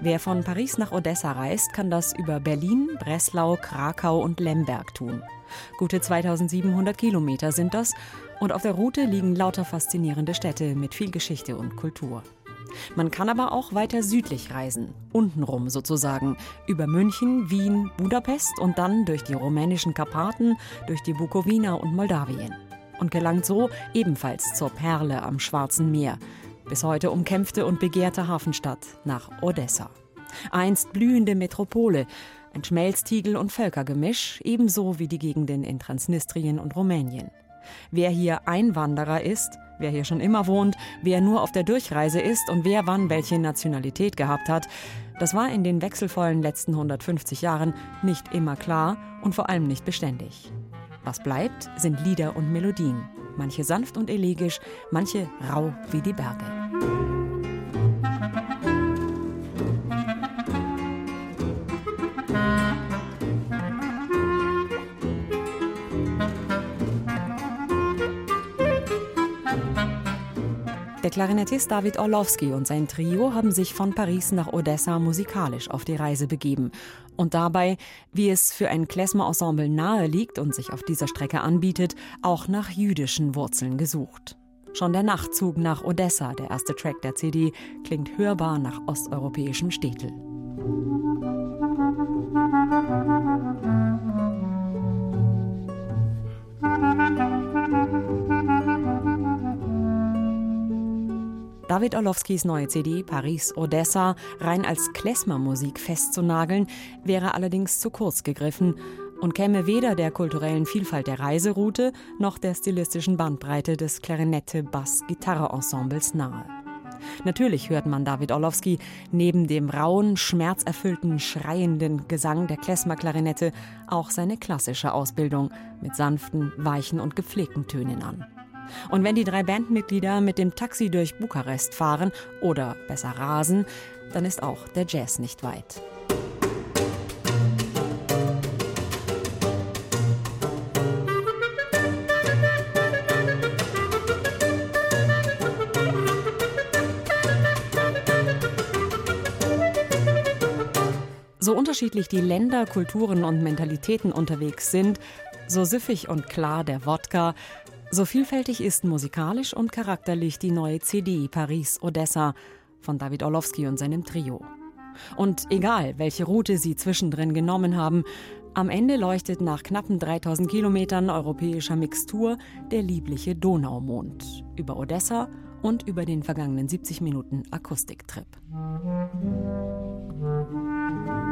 Wer von Paris nach Odessa reist, kann das über Berlin, Breslau, Krakau und Lemberg tun. Gute 2700 Kilometer sind das und auf der Route liegen lauter faszinierende Städte mit viel Geschichte und Kultur. Man kann aber auch weiter südlich reisen, untenrum sozusagen, über München, Wien, Budapest und dann durch die rumänischen Karpaten, durch die Bukowina und Moldawien. Und gelangt so ebenfalls zur Perle am Schwarzen Meer, bis heute umkämpfte und begehrte Hafenstadt nach Odessa. Einst blühende Metropole, ein Schmelztiegel und Völkergemisch, ebenso wie die Gegenden in Transnistrien und Rumänien. Wer hier Einwanderer ist, wer hier schon immer wohnt, wer nur auf der Durchreise ist und wer wann welche Nationalität gehabt hat, das war in den wechselvollen letzten 150 Jahren nicht immer klar und vor allem nicht beständig. Was bleibt, sind Lieder und Melodien, manche sanft und elegisch, manche rau wie die Berge. Der Klarinettist David Orlowski und sein Trio haben sich von Paris nach Odessa musikalisch auf die Reise begeben und dabei, wie es für ein Klezmer-Ensemble nahe liegt und sich auf dieser Strecke anbietet, auch nach jüdischen Wurzeln gesucht. Schon der Nachtzug nach Odessa, der erste Track der CD, klingt hörbar nach osteuropäischem Städtel. David Orlowskis neue CD Paris Odessa rein als Klezmer-Musik festzunageln, wäre allerdings zu kurz gegriffen und käme weder der kulturellen Vielfalt der Reiseroute noch der stilistischen Bandbreite des Klarinette-Bass-Gitarre-Ensembles nahe. Natürlich hört man David Orlowski neben dem rauen, schmerzerfüllten, schreienden Gesang der Klezmer-Klarinette auch seine klassische Ausbildung mit sanften, weichen und gepflegten Tönen an. Und wenn die drei Bandmitglieder mit dem Taxi durch Bukarest fahren oder besser rasen, dann ist auch der Jazz nicht weit. So unterschiedlich die Länder, Kulturen und Mentalitäten unterwegs sind, so süffig und klar der Wodka, so vielfältig ist musikalisch und charakterlich die neue CD Paris Odessa von David Orlowski und seinem Trio. Und egal, welche Route sie zwischendrin genommen haben, am Ende leuchtet nach knappen 3000 Kilometern europäischer Mixtur der liebliche Donaumond über Odessa und über den vergangenen 70 Minuten Akustiktrip. Musik